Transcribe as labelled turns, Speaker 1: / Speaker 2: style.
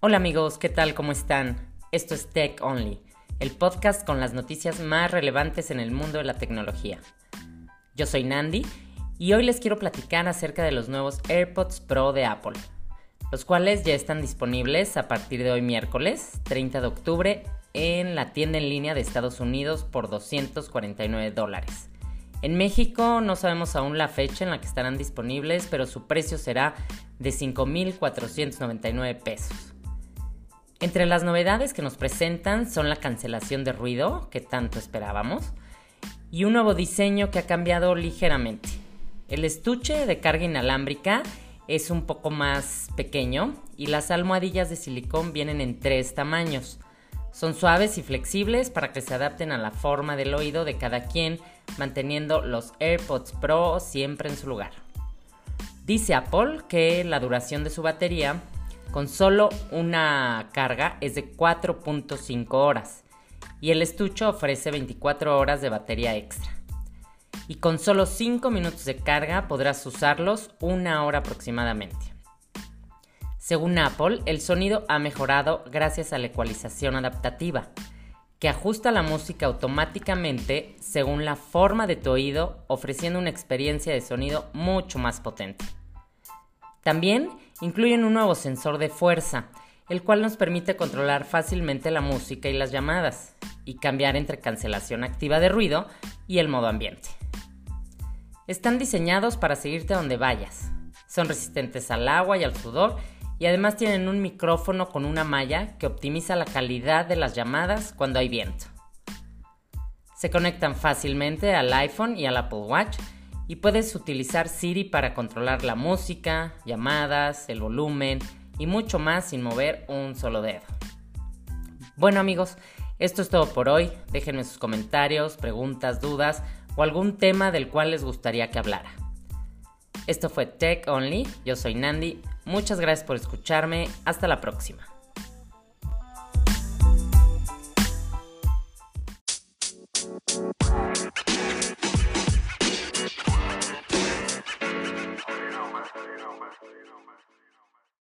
Speaker 1: Hola amigos, ¿qué tal? ¿Cómo están? Esto es Tech Only, el podcast con las noticias más relevantes en el mundo de la tecnología. Yo soy Nandi y hoy les quiero platicar acerca de los nuevos AirPods Pro de Apple, los cuales ya están disponibles a partir de hoy miércoles 30 de octubre en la tienda en línea de Estados Unidos por 249 dólares. En México no sabemos aún la fecha en la que estarán disponibles, pero su precio será de 5.499 pesos. Entre las novedades que nos presentan son la cancelación de ruido, que tanto esperábamos, y un nuevo diseño que ha cambiado ligeramente. El estuche de carga inalámbrica es un poco más pequeño y las almohadillas de silicón vienen en tres tamaños. Son suaves y flexibles para que se adapten a la forma del oído de cada quien, manteniendo los AirPods Pro siempre en su lugar. Dice Apple que la duración de su batería con solo una carga es de 4.5 horas y el estuche ofrece 24 horas de batería extra. Y con solo 5 minutos de carga podrás usarlos una hora aproximadamente. Según Apple, el sonido ha mejorado gracias a la ecualización adaptativa, que ajusta la música automáticamente según la forma de tu oído, ofreciendo una experiencia de sonido mucho más potente. También incluyen un nuevo sensor de fuerza, el cual nos permite controlar fácilmente la música y las llamadas, y cambiar entre cancelación activa de ruido y el modo ambiente. Están diseñados para seguirte donde vayas. Son resistentes al agua y al sudor y además tienen un micrófono con una malla que optimiza la calidad de las llamadas cuando hay viento. Se conectan fácilmente al iPhone y al Apple Watch y puedes utilizar Siri para controlar la música, llamadas, el volumen y mucho más sin mover un solo dedo. Bueno amigos, esto es todo por hoy. Déjenme sus comentarios, preguntas, dudas o algún tema del cual les gustaría que hablara. Esto fue Tech Only, yo soy Nandi, muchas gracias por escucharme, hasta la próxima.